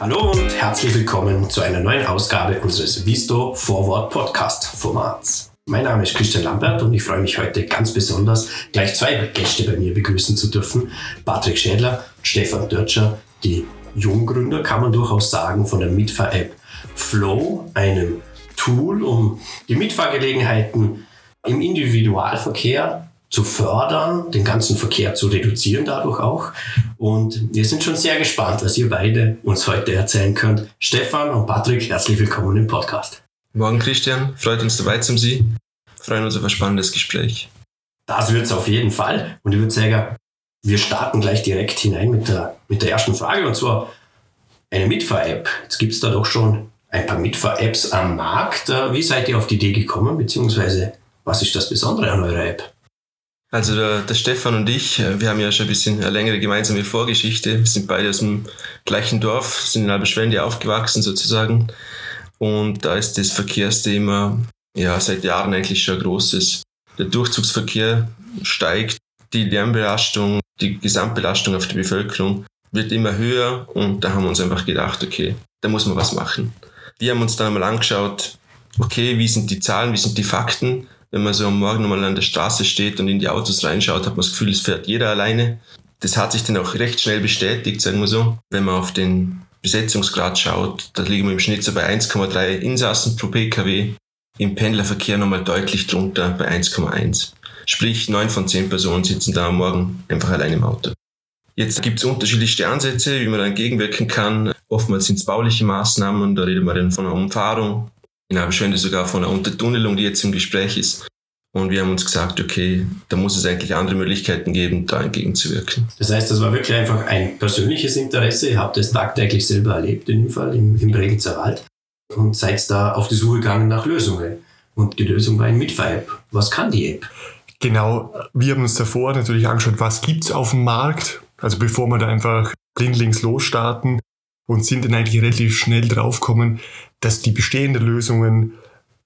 Hallo und herzlich willkommen zu einer neuen Ausgabe unseres Visto Forward Podcast Formats. Mein Name ist Christian Lambert und ich freue mich heute ganz besonders, gleich zwei Gäste bei mir begrüßen zu dürfen. Patrick Schädler und Stefan Dörtscher, die Junggründer, kann man durchaus sagen, von der Mitfahr-App Flow, einem Tool, um die Mitfahrgelegenheiten im Individualverkehr zu fördern, den ganzen Verkehr zu reduzieren dadurch auch. Und wir sind schon sehr gespannt, was ihr beide uns heute erzählen könnt. Stefan und Patrick, herzlich willkommen im Podcast. Morgen Christian, freut uns dabei zu Sie. Freuen uns auf ein spannendes Gespräch. Das wird es auf jeden Fall. Und ich würde sagen, wir starten gleich direkt hinein mit der, mit der ersten Frage und zwar eine Mitfahr-App. Jetzt gibt es da doch schon ein paar Mitfahr-Apps am Markt. Wie seid ihr auf die Idee gekommen, beziehungsweise was ist das Besondere an eurer App? Also der, der, Stefan und ich, äh, wir haben ja schon ein bisschen eine längere gemeinsame Vorgeschichte. Wir sind beide aus dem gleichen Dorf, sind in Alberschwende aufgewachsen sozusagen. Und da ist das Verkehrsthema ja seit Jahren eigentlich schon ein großes. Der Durchzugsverkehr steigt, die Lärmbelastung, die Gesamtbelastung auf die Bevölkerung wird immer höher und da haben wir uns einfach gedacht, okay, da muss man was machen. Wir haben uns dann einmal angeschaut, okay, wie sind die Zahlen, wie sind die Fakten wenn man so am Morgen nochmal an der Straße steht und in die Autos reinschaut, hat man das Gefühl, es fährt jeder alleine. Das hat sich dann auch recht schnell bestätigt, sagen wir so. Wenn man auf den Besetzungsgrad schaut, da liegen wir im Schnitt so bei 1,3 Insassen pro Pkw. Im Pendlerverkehr nochmal deutlich drunter bei 1,1. Sprich, neun von zehn Personen sitzen da am Morgen einfach allein im Auto. Jetzt gibt es unterschiedlichste Ansätze, wie man da entgegenwirken kann. Oftmals sind es bauliche Maßnahmen, da redet man dann von einer Umfahrung, in Abschwende sogar von einer Untertunnelung, die jetzt im Gespräch ist. Und wir haben uns gesagt, okay, da muss es eigentlich andere Möglichkeiten geben, da entgegenzuwirken. Das heißt, das war wirklich einfach ein persönliches Interesse. Ihr habt es tagtäglich selber erlebt, in dem Fall im, im Bregenzer Wald. Und seid da auf die Suche gegangen nach Lösungen. Und die Lösung war ein Mitfahr-App. Was kann die App? Genau, wir haben uns davor natürlich angeschaut, was gibt es auf dem Markt. Also bevor wir da einfach blindlings losstarten und sind dann eigentlich relativ schnell draufgekommen, dass die bestehenden Lösungen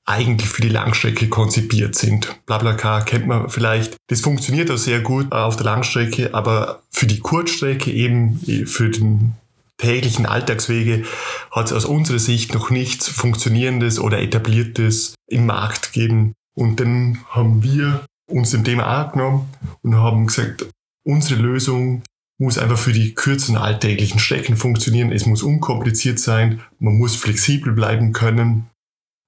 eigentlich für die Langstrecke konzipiert sind. BlaBlaCar kennt man vielleicht. Das funktioniert auch sehr gut auf der Langstrecke, aber für die Kurzstrecke eben für den täglichen Alltagswege hat es aus unserer Sicht noch nichts Funktionierendes oder Etabliertes im Markt gegeben. Und dann haben wir uns dem Thema angenommen und haben gesagt, unsere Lösung muss einfach für die kürzen alltäglichen Strecken funktionieren. Es muss unkompliziert sein, man muss flexibel bleiben können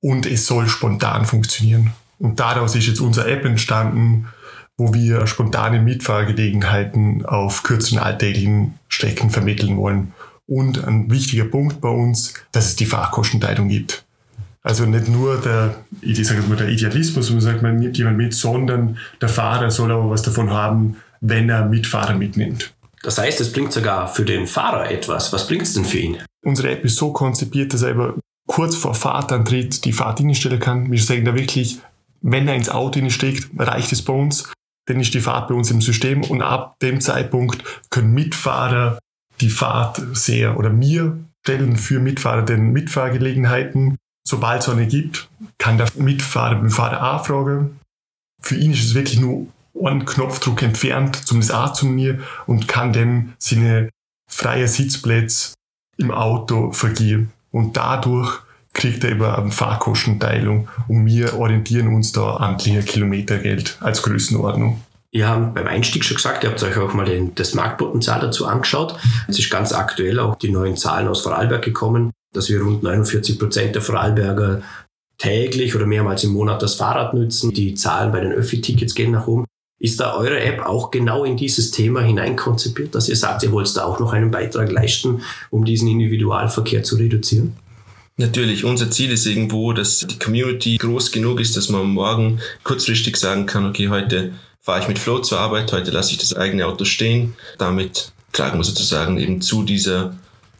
und es soll spontan funktionieren. Und daraus ist jetzt unsere App entstanden, wo wir spontane Mitfahrgelegenheiten auf kürzen alltäglichen Strecken vermitteln wollen. Und ein wichtiger Punkt bei uns, dass es die Fahrkostenteilung gibt. Also nicht nur der, ich sage mal, der Idealismus, man sagt, man nimmt jemand mit, sondern der Fahrer soll aber was davon haben, wenn er Mitfahrer mitnimmt. Das heißt, es bringt sogar für den Fahrer etwas. Was bringt es denn für ihn? Unsere App ist so konzipiert, dass er über kurz vor Fahrtantritt die Fahrt einstellen kann. Wir sagen da wirklich, wenn er ins Auto steckt, reicht es bei uns. Dann ist die Fahrt bei uns im System und ab dem Zeitpunkt können Mitfahrer die Fahrt sehr oder mir stellen für Mitfahrer den Mitfahrgelegenheiten. Sobald es eine gibt, kann der Mitfahrer beim Fahrer anfragen. Für ihn ist es wirklich nur einen Knopfdruck entfernt, zumindest auch zu mir, und kann dann seine freie Sitzplätze im Auto vergeben. Und dadurch kriegt er über eine Fahrkostenteilung und wir orientieren uns da an Kilometergeld als Größenordnung. Ihr habt beim Einstieg schon gesagt, ihr habt euch auch mal den, das Marktpotenzial dazu angeschaut. Es ist ganz aktuell auch die neuen Zahlen aus Vorarlberg gekommen, dass wir rund 49 Prozent der Vorarlberger täglich oder mehrmals im Monat das Fahrrad nutzen. Die Zahlen bei den Öffi-Tickets gehen nach oben. Ist da eure App auch genau in dieses Thema hineinkonzipiert, dass ihr sagt, ihr wollt da auch noch einen Beitrag leisten, um diesen Individualverkehr zu reduzieren? Natürlich, unser Ziel ist irgendwo, dass die Community groß genug ist, dass man morgen kurzfristig sagen kann, okay, heute fahre ich mit Flow zur Arbeit, heute lasse ich das eigene Auto stehen. Damit tragen wir sozusagen eben zu dieser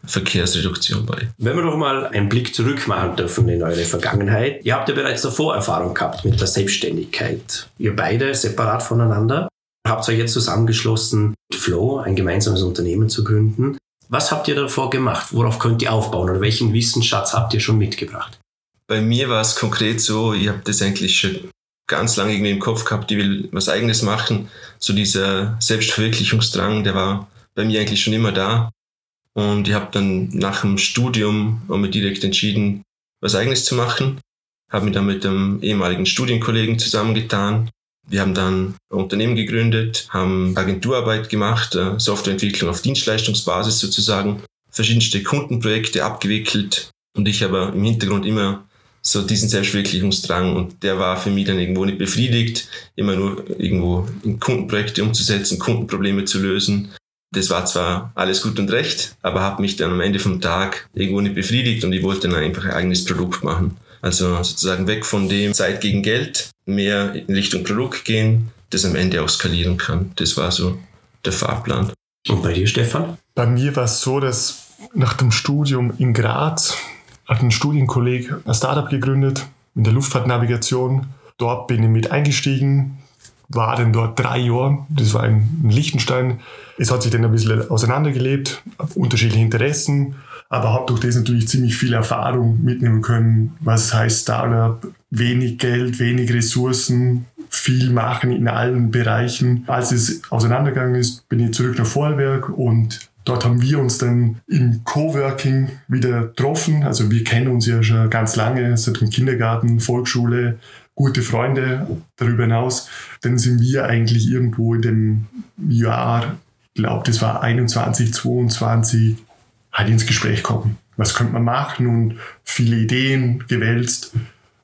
Verkehrsreduktion bei. Wenn wir doch mal einen Blick zurück machen dürfen in eure Vergangenheit. Ihr habt ja bereits davor Erfahrung gehabt mit der Selbstständigkeit. Ihr beide separat voneinander. Habt euch jetzt zusammengeschlossen, mit Flow ein gemeinsames Unternehmen zu gründen. Was habt ihr davor gemacht? Worauf könnt ihr aufbauen? Oder welchen Wissensschatz habt ihr schon mitgebracht? Bei mir war es konkret so, ich habe das eigentlich schon ganz lange irgendwie im Kopf gehabt, ich will was eigenes machen. So dieser Selbstverwirklichungsdrang, der war bei mir eigentlich schon immer da. Und ich habe dann nach dem Studium mir direkt entschieden, was eigenes zu machen. Habe mich dann mit einem ehemaligen Studienkollegen zusammengetan. Wir haben dann ein Unternehmen gegründet, haben Agenturarbeit gemacht, äh, Softwareentwicklung auf Dienstleistungsbasis sozusagen, verschiedenste Kundenprojekte abgewickelt und ich aber im Hintergrund immer so diesen Selbstverwirklichungsdrang und der war für mich dann irgendwo nicht befriedigt, immer nur irgendwo in Kundenprojekte umzusetzen, Kundenprobleme zu lösen. Das war zwar alles gut und recht, aber hat mich dann am Ende vom Tag irgendwo nicht befriedigt und ich wollte dann einfach ein eigenes Produkt machen. Also sozusagen weg von dem Zeit gegen Geld, mehr in Richtung Produkt gehen, das am Ende auch skalieren kann. Das war so der Fahrplan. Und bei dir, Stefan? Bei mir war es so, dass nach dem Studium in Graz hat ein Studienkollege ein Startup gegründet in der Luftfahrtnavigation. Dort bin ich mit eingestiegen, war dann dort drei Jahre. Das war in Liechtenstein. Es hat sich dann ein bisschen auseinandergelebt, unterschiedliche Interessen, aber habe durch das natürlich ziemlich viel Erfahrung mitnehmen können, was heißt Startup, wenig Geld, wenig Ressourcen, viel machen in allen Bereichen. Als es auseinandergegangen ist, bin ich zurück nach Vorarlberg und Dort haben wir uns dann im Coworking wieder getroffen. Also wir kennen uns ja schon ganz lange, seit dem Kindergarten, Volksschule, gute Freunde darüber hinaus. Dann sind wir eigentlich irgendwo in dem Jahr, glaube, das war 21, 22, halt ins Gespräch kommen. Was könnte man machen und viele Ideen gewälzt.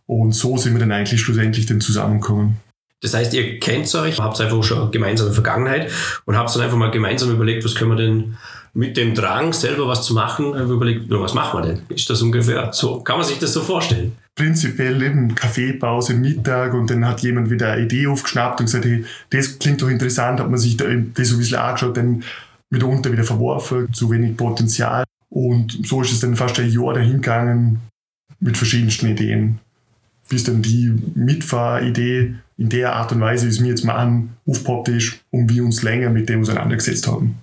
Und so sind wir dann eigentlich schlussendlich dann zusammengekommen. Das heißt, ihr kennt euch, habt einfach schon eine gemeinsame Vergangenheit und habt dann einfach mal gemeinsam überlegt, was können wir denn mit dem Drang, selber was zu machen, überlegt, was machen wir denn? Ist das ungefähr so? Kann man sich das so vorstellen? Prinzipiell eben Kaffeepause, Mittag und dann hat jemand wieder eine Idee aufgeschnappt und gesagt, hey, das klingt doch interessant, hat man sich da das so ein bisschen angeschaut, dann mitunter wieder verworfen, zu wenig Potenzial. Und so ist es dann fast ein Jahr dahin gegangen mit verschiedensten Ideen. Bis dann die Mitfahridee in der Art und Weise, wie es mir jetzt mal an, aufpoppt ist und wir uns länger mit dem auseinandergesetzt haben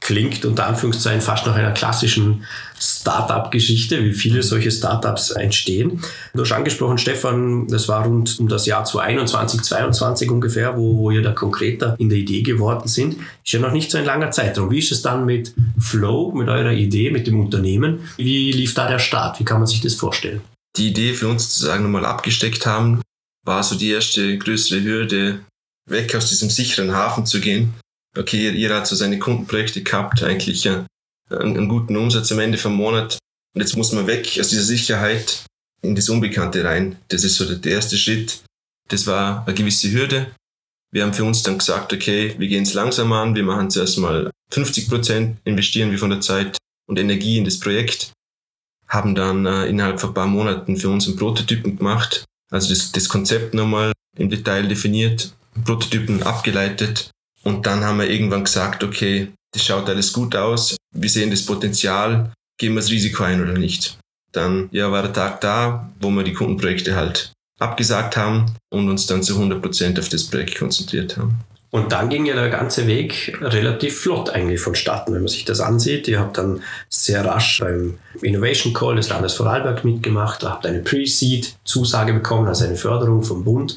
klingt unter Anführungszeichen fast nach einer klassischen Startup-Geschichte, wie viele solche Startups entstehen. Du hast angesprochen, Stefan, das war rund um das Jahr 2021, 2022 ungefähr, wo, wo ihr da konkreter in der Idee geworden sind. Ist ja noch nicht so ein langer Zeitraum. Wie ist es dann mit Flow, mit eurer Idee, mit dem Unternehmen? Wie lief da der Start? Wie kann man sich das vorstellen? Die Idee für uns sozusagen nochmal abgesteckt haben, war so die erste größere Hürde, weg aus diesem sicheren Hafen zu gehen okay, ihr hat so seine Kundenprojekte gehabt, eigentlich ja, einen, einen guten Umsatz am Ende vom Monat. Und jetzt muss man weg aus dieser Sicherheit in das Unbekannte rein. Das ist so der, der erste Schritt. Das war eine gewisse Hürde. Wir haben für uns dann gesagt, okay, wir gehen es langsam an. Wir machen zuerst mal 50 Prozent, investieren wir von der Zeit und Energie in das Projekt. Haben dann äh, innerhalb von ein paar Monaten für uns einen Prototypen gemacht. Also das, das Konzept nochmal im Detail definiert, Prototypen abgeleitet und dann haben wir irgendwann gesagt, okay, das schaut alles gut aus, wir sehen das Potenzial, gehen wir das Risiko ein oder nicht. Dann ja, war der Tag da, wo wir die Kundenprojekte halt abgesagt haben und uns dann zu 100 Prozent auf das Projekt konzentriert haben. Und dann ging ja der ganze Weg relativ flott eigentlich vonstatten, wenn man sich das ansieht. Ihr habt dann sehr rasch beim Innovation Call des Landes Vorarlberg mitgemacht, habt eine Pre-Seed-Zusage bekommen, also eine Förderung vom Bund,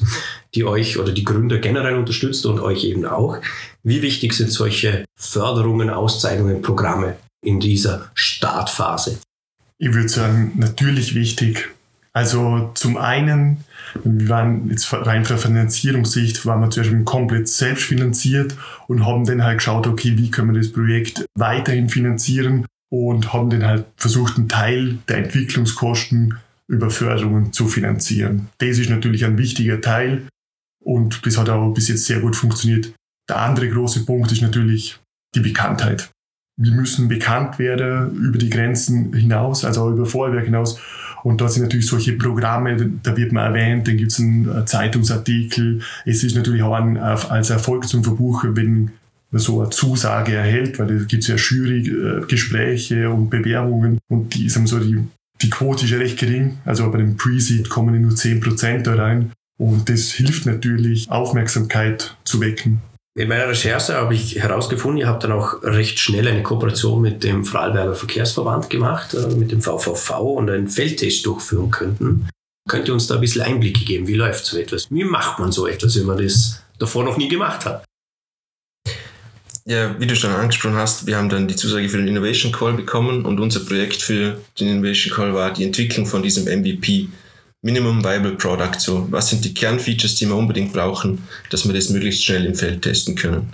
die euch oder die Gründer generell unterstützt und euch eben auch. Wie wichtig sind solche Förderungen, Auszeichnungen, Programme in dieser Startphase? Ich würde sagen, natürlich wichtig. Also zum einen wir waren jetzt rein von der Finanzierungssicht, waren wir zuerst komplett selbst finanziert und haben dann halt geschaut, okay, wie können wir das Projekt weiterhin finanzieren und haben dann halt versucht, einen Teil der Entwicklungskosten über Förderungen zu finanzieren. Das ist natürlich ein wichtiger Teil und das hat auch bis jetzt sehr gut funktioniert. Der andere große Punkt ist natürlich die Bekanntheit. Wir müssen bekannt werden über die Grenzen hinaus, also auch über Vorwerk hinaus. Und da sind natürlich solche Programme, da wird man erwähnt, dann gibt es einen Zeitungsartikel. Es ist natürlich auch ein, als Erfolg zum Verbuchen, wenn man so eine Zusage erhält, weil da gibt ja Jury-Gespräche und Bewerbungen und die, sagen so, die, die Quote ist ja recht gering. Also bei dem Pre-Seed kommen nur 10% da rein. Und das hilft natürlich, Aufmerksamkeit zu wecken. In meiner Recherche habe ich herausgefunden, ihr habt dann auch recht schnell eine Kooperation mit dem Vorarlberger Verkehrsverband gemacht, äh, mit dem VVV und einen Feldtest durchführen könnten. Könnt ihr uns da ein bisschen Einblicke geben? Wie läuft so etwas? Wie macht man so etwas, wenn man das davor noch nie gemacht hat? Ja, wie du schon angesprochen hast, wir haben dann die Zusage für den Innovation Call bekommen und unser Projekt für den Innovation Call war die Entwicklung von diesem MVP, Minimum Viable Product. So, was sind die Kernfeatures, die wir unbedingt brauchen, dass wir das möglichst schnell im Feld testen können.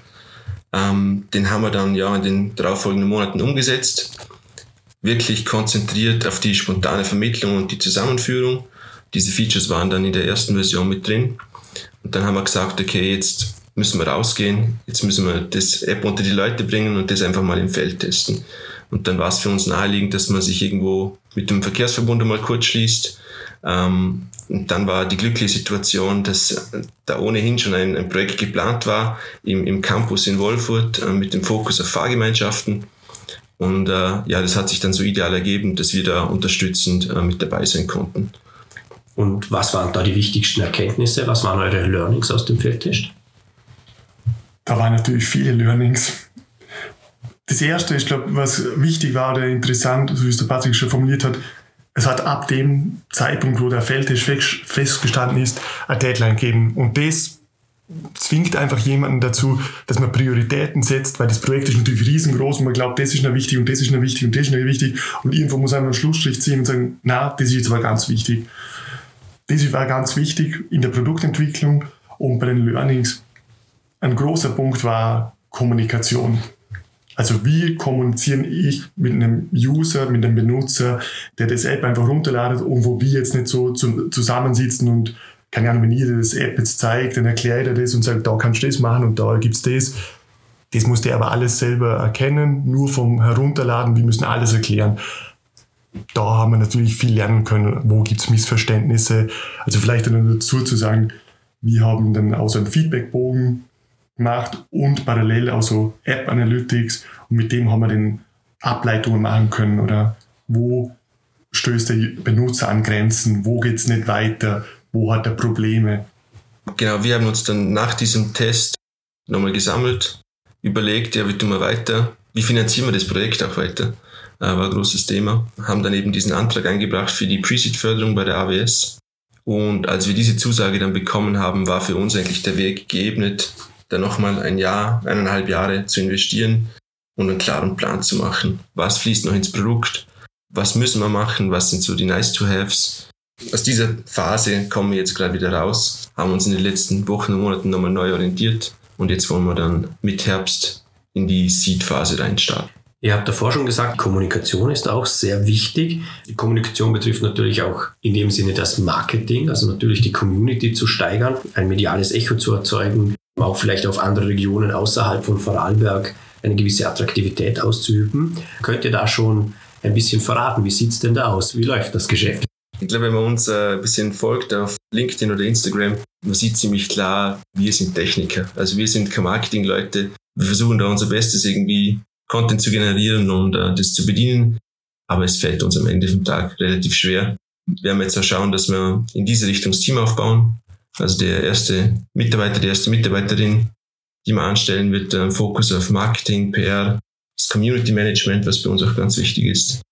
Ähm, den haben wir dann ja in den darauffolgenden Monaten umgesetzt, wirklich konzentriert auf die spontane Vermittlung und die Zusammenführung. Diese Features waren dann in der ersten Version mit drin. Und dann haben wir gesagt, okay, jetzt müssen wir rausgehen, jetzt müssen wir das App unter die Leute bringen und das einfach mal im Feld testen. Und dann war es für uns naheliegend, dass man sich irgendwo mit dem Verkehrsverbund einmal kurz schließt. Ähm, und dann war die glückliche Situation, dass da ohnehin schon ein, ein Projekt geplant war im, im Campus in Wolfurt äh, mit dem Fokus auf Fahrgemeinschaften. Und äh, ja, das hat sich dann so ideal ergeben, dass wir da unterstützend äh, mit dabei sein konnten. Und was waren da die wichtigsten Erkenntnisse? Was waren eure Learnings aus dem Feldtest? Da waren natürlich viele Learnings. Das erste, ich glaube, was wichtig war oder interessant, so wie es der Patrick schon formuliert hat, es hat ab dem Zeitpunkt, wo der Feldtest festgestanden ist, eine Deadline gegeben. Und das zwingt einfach jemanden dazu, dass man Prioritäten setzt, weil das Projekt ist natürlich riesengroß und man glaubt, das ist noch wichtig und das ist noch wichtig und das ist noch wichtig. Und irgendwo muss man einen Schlussstrich ziehen und sagen, na, das ist jetzt aber ganz wichtig. Das war ganz wichtig in der Produktentwicklung und bei den Learnings. Ein großer Punkt war Kommunikation. Also wie kommunizieren ich mit einem User, mit einem Benutzer, der das App einfach runterladet und wo wir jetzt nicht so zusammensitzen und keine Ahnung, wenn ihr das App jetzt zeigt, dann erklärt er das und sagt, da kannst du das machen und da gibt es das. Das muss der aber alles selber erkennen, nur vom Herunterladen, wir müssen alles erklären da haben wir natürlich viel lernen können. Wo gibt es Missverständnisse? Also vielleicht dann dazu zu sagen, wir haben dann auch so einen Feedbackbogen gemacht und parallel auch so App Analytics und mit dem haben wir dann Ableitungen machen können oder wo stößt der Benutzer an Grenzen, wo geht es nicht weiter, wo hat er Probleme. Genau, wir haben uns dann nach diesem Test nochmal gesammelt, überlegt, ja, wie tun wir weiter, wie finanzieren wir das Projekt auch weiter. Äh, war ein großes Thema. Haben dann eben diesen Antrag eingebracht für die Pre-Seed-Förderung bei der AWS. Und als wir diese Zusage dann bekommen haben, war für uns eigentlich der Weg geebnet, da nochmal ein Jahr, eineinhalb Jahre zu investieren und einen klaren Plan zu machen. Was fließt noch ins Produkt? Was müssen wir machen? Was sind so die Nice-to-Haves? Aus dieser Phase kommen wir jetzt gerade wieder raus, haben uns in den letzten Wochen und Monaten nochmal neu orientiert und jetzt wollen wir dann mit Herbst in die Seed-Phase reinstarten. Ihr habt davor schon gesagt, Kommunikation ist auch sehr wichtig. Die Kommunikation betrifft natürlich auch in dem Sinne das Marketing, also natürlich die Community zu steigern, ein mediales Echo zu erzeugen, auch vielleicht auf andere Regionen außerhalb von Vorarlberg eine gewisse Attraktivität auszuüben. Könnt ihr da schon ein bisschen verraten? Wie sieht es denn da aus? Wie läuft das Geschäft? Ich glaube, wenn man uns äh, ein bisschen folgt auf LinkedIn oder Instagram, man sieht ziemlich klar, wir sind Techniker. Also wir sind keine Marketingleute. Wir versuchen da unser Bestes irgendwie Content zu generieren und äh, das zu bedienen. Aber es fällt uns am Ende vom Tag relativ schwer. Wir haben jetzt auch schauen, dass wir in diese Richtung das Team aufbauen. Also der erste Mitarbeiter, die erste Mitarbeiterin, die wir anstellen, wird äh, Fokus auf Marketing, PR, das Community Management, was bei uns auch ganz wichtig ist,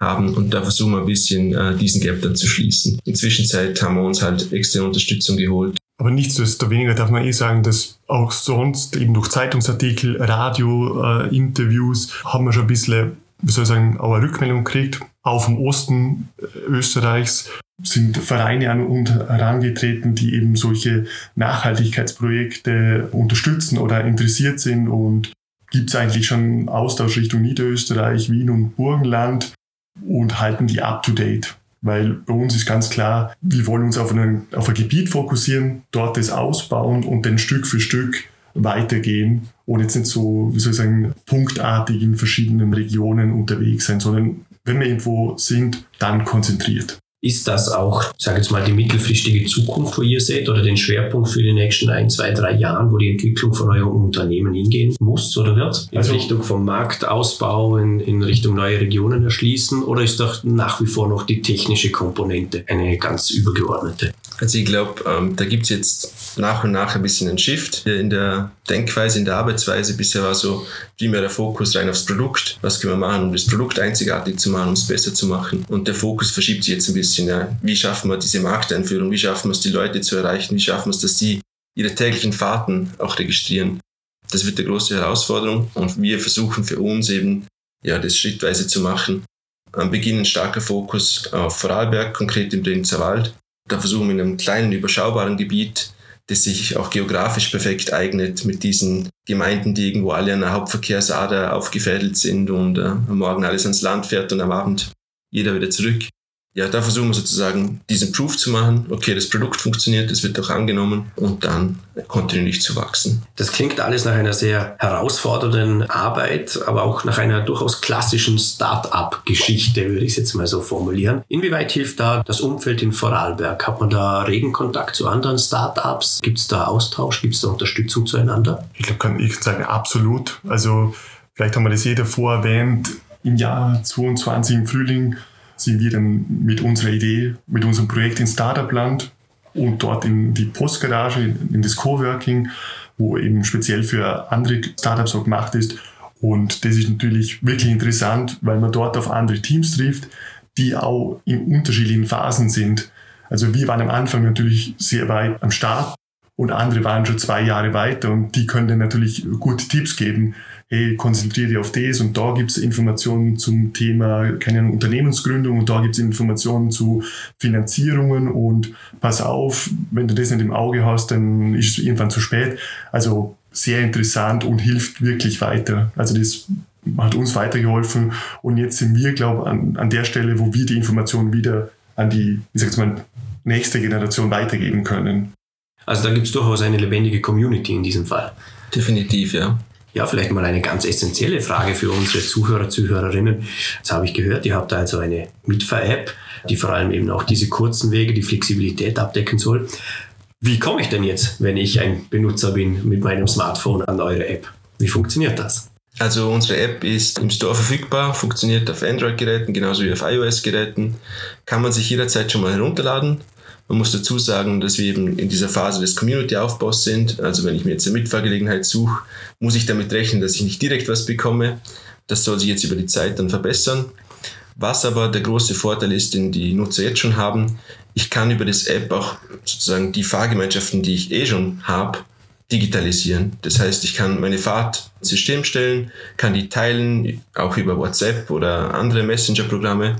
haben. Und da versuchen wir ein bisschen äh, diesen Gap dann zu schließen. In Zwischenzeit haben wir uns halt extra Unterstützung geholt aber nichtsdestoweniger darf man eh sagen, dass auch sonst eben durch Zeitungsartikel, Radio, äh, Interviews haben wir schon ein bisschen, wie soll ich sagen, auch eine Rückmeldung gekriegt. Auch vom Osten äh, Österreichs sind Vereine an und herangetreten, die eben solche Nachhaltigkeitsprojekte unterstützen oder interessiert sind und gibt es eigentlich schon Austausch Richtung Niederösterreich, Wien und Burgenland und halten die up to date. Weil bei uns ist ganz klar, wir wollen uns auf, einen, auf ein Gebiet fokussieren, dort das ausbauen und dann Stück für Stück weitergehen und jetzt nicht so, wie soll ich sagen, punktartig in verschiedenen Regionen unterwegs sein, sondern wenn wir irgendwo sind, dann konzentriert. Ist das auch, ich sage jetzt mal, die mittelfristige Zukunft, wo ihr seht, oder den Schwerpunkt für die nächsten ein, zwei, drei Jahren, wo die Entwicklung von eurem Unternehmen hingehen muss oder wird? In also, Richtung vom Marktausbau, in, in Richtung neue Regionen erschließen? Oder ist doch nach wie vor noch die technische Komponente eine ganz übergeordnete? Also ich glaube, ähm, da gibt es jetzt nach und nach ein bisschen einen Shift in der Denkweise, in der Arbeitsweise. Bisher war so primär der Fokus rein aufs Produkt. Was können wir machen, um das Produkt einzigartig zu machen, um es besser zu machen? Und der Fokus verschiebt sich jetzt ein bisschen. Ja. Wie schaffen wir diese Markteinführung? Wie schaffen wir es, die Leute zu erreichen? Wie schaffen wir es, dass die ihre täglichen Fahrten auch registrieren? Das wird die große Herausforderung und wir versuchen für uns eben ja, das schrittweise zu machen. Am Beginn ein starker Fokus auf Vorarlberg, konkret im Bregenzer Wald. Da versuchen wir in einem kleinen, überschaubaren Gebiet, das sich auch geografisch perfekt eignet, mit diesen Gemeinden, die irgendwo alle an der Hauptverkehrsader aufgefädelt sind und äh, am Morgen alles ans Land fährt und am Abend jeder wieder zurück ja, da versuchen wir sozusagen diesen Proof zu machen. Okay, das Produkt funktioniert, es wird auch angenommen und dann kontinuierlich zu wachsen. Das klingt alles nach einer sehr herausfordernden Arbeit, aber auch nach einer durchaus klassischen Start-up-Geschichte, würde ich es jetzt mal so formulieren. Inwieweit hilft da das Umfeld in Vorarlberg? Hat man da regen Kontakt zu anderen Start-ups? Gibt es da Austausch? Gibt es da Unterstützung zueinander? Ich glaube, kann ich sagen, absolut. Also vielleicht haben wir das jeder vor erwähnt. Im Jahr 22 im Frühling sind wir dann mit unserer Idee, mit unserem Projekt in Startup-Land und dort in die Postgarage, in das Coworking, wo eben speziell für andere Startups auch gemacht ist. Und das ist natürlich wirklich interessant, weil man dort auf andere Teams trifft, die auch in unterschiedlichen Phasen sind. Also wir waren am Anfang natürlich sehr weit am Start und andere waren schon zwei Jahre weiter und die können dann natürlich gute Tipps geben, hey, konzentriere dich auf das und da gibt es Informationen zum Thema, keine Ahnung, Unternehmensgründung und da gibt es Informationen zu Finanzierungen und pass auf, wenn du das nicht im Auge hast, dann ist es irgendwann zu spät. Also sehr interessant und hilft wirklich weiter. Also das hat uns weitergeholfen und jetzt sind wir, glaube ich, an, an der Stelle, wo wir die Informationen wieder an die, wie sag's mal, nächste Generation weitergeben können. Also da gibt es durchaus eine lebendige Community in diesem Fall. Definitiv, ja. Ja, vielleicht mal eine ganz essentielle Frage für unsere Zuhörer, Zuhörerinnen. Jetzt habe ich gehört, ihr habt also eine Mitfahr-App, die vor allem eben auch diese kurzen Wege, die Flexibilität abdecken soll. Wie komme ich denn jetzt, wenn ich ein Benutzer bin, mit meinem Smartphone an eure App? Wie funktioniert das? Also unsere App ist im Store verfügbar, funktioniert auf Android-Geräten genauso wie auf iOS-Geräten. Kann man sich jederzeit schon mal herunterladen. Man muss dazu sagen, dass wir eben in dieser Phase des Community-Aufbaus sind. Also wenn ich mir jetzt eine Mitfahrgelegenheit suche, muss ich damit rechnen, dass ich nicht direkt was bekomme. Das soll sich jetzt über die Zeit dann verbessern. Was aber der große Vorteil ist, den die Nutzer jetzt schon haben, ich kann über das App auch sozusagen die Fahrgemeinschaften, die ich eh schon habe, digitalisieren. Das heißt, ich kann meine Fahrt ins System stellen, kann die teilen, auch über WhatsApp oder andere Messenger-Programme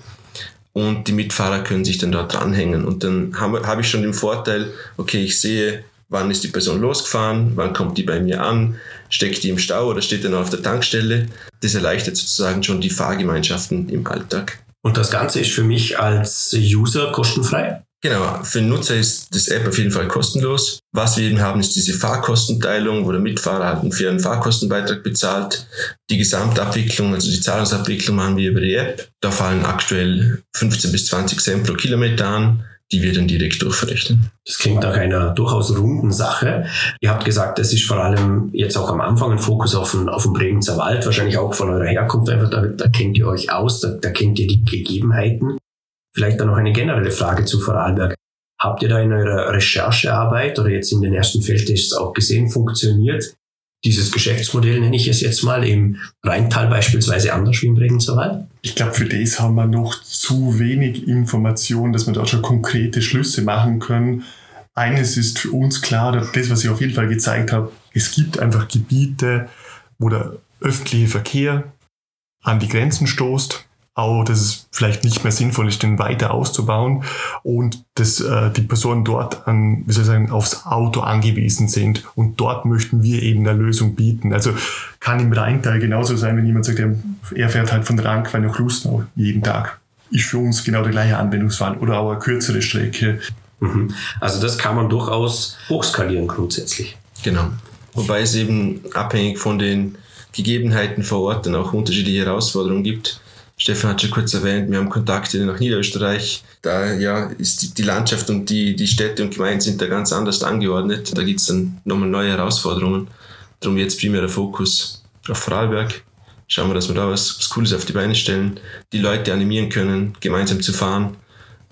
und die Mitfahrer können sich dann dort dranhängen. Und dann habe hab ich schon den Vorteil, okay, ich sehe, wann ist die Person losgefahren, wann kommt die bei mir an, steckt die im Stau oder steht dann auf der Tankstelle. Das erleichtert sozusagen schon die Fahrgemeinschaften im Alltag. Und das Ganze ist für mich als User kostenfrei? Genau, für den Nutzer ist das App auf jeden Fall kostenlos. Was wir eben haben, ist diese Fahrkostenteilung, wo der Mitfahrer halt einen fairen Fahrkostenbeitrag bezahlt. Die Gesamtabwicklung, also die Zahlungsabwicklung machen wir über die App. Da fallen aktuell 15 bis 20 Cent pro Kilometer an die wir dann direkt durchverrechnen. Das klingt nach einer durchaus runden Sache. Ihr habt gesagt, es ist vor allem jetzt auch am Anfang ein Fokus auf den, auf den Bregenzer Wald, wahrscheinlich auch von eurer Herkunft einfach, da, da kennt ihr euch aus, da, da kennt ihr die Gegebenheiten. Vielleicht dann noch eine generelle Frage zu Vorarlberg. Habt ihr da in eurer Recherchearbeit oder jetzt in den ersten Feldtests auch gesehen, funktioniert dieses Geschäftsmodell, nenne ich es jetzt mal, im Rheintal beispielsweise anders wie im Bregenzer Wald? Ich glaube, für das haben wir noch zu wenig Informationen, dass wir da schon konkrete Schlüsse machen können. Eines ist für uns klar, das, was ich auf jeden Fall gezeigt habe, es gibt einfach Gebiete, wo der öffentliche Verkehr an die Grenzen stoßt auch, dass es vielleicht nicht mehr sinnvoll ist, den weiter auszubauen und dass äh, die Personen dort an, wie soll ich sagen, aufs Auto angewiesen sind. Und dort möchten wir eben eine Lösung bieten. Also kann im Rheintal genauso sein, wenn jemand sagt, er fährt halt von Rankwein nach Lustenau jeden Tag. Ist für uns genau der gleiche Anwendungsfall oder auch eine kürzere Strecke. Mhm. Also das kann man durchaus hochskalieren grundsätzlich. Genau. Wobei es eben abhängig von den Gegebenheiten vor Ort dann auch unterschiedliche Herausforderungen gibt. Stefan hat schon kurz erwähnt, wir haben Kontakte nach Niederösterreich. Da ja, ist die, Landschaft und die, die Städte und Gemeinden sind da ganz anders angeordnet. Da gibt es dann nochmal neue Herausforderungen. Darum jetzt primärer Fokus auf Vorarlberg. Schauen wir, dass wir da was, was Cooles auf die Beine stellen, die Leute animieren können, gemeinsam zu fahren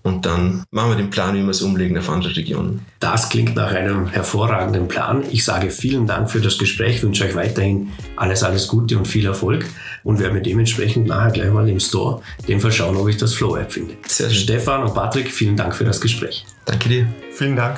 und dann machen wir den Plan, wie wir es umlegen auf andere Regionen. Das klingt nach einem hervorragenden Plan. Ich sage vielen Dank für das Gespräch, wünsche euch weiterhin alles, alles Gute und viel Erfolg und werde mir dementsprechend nachher gleich mal im Store in dem Fall schauen, ob ich das Flow-App finde. Sehr schön. Stefan und Patrick, vielen Dank für das Gespräch. Danke dir. Vielen Dank.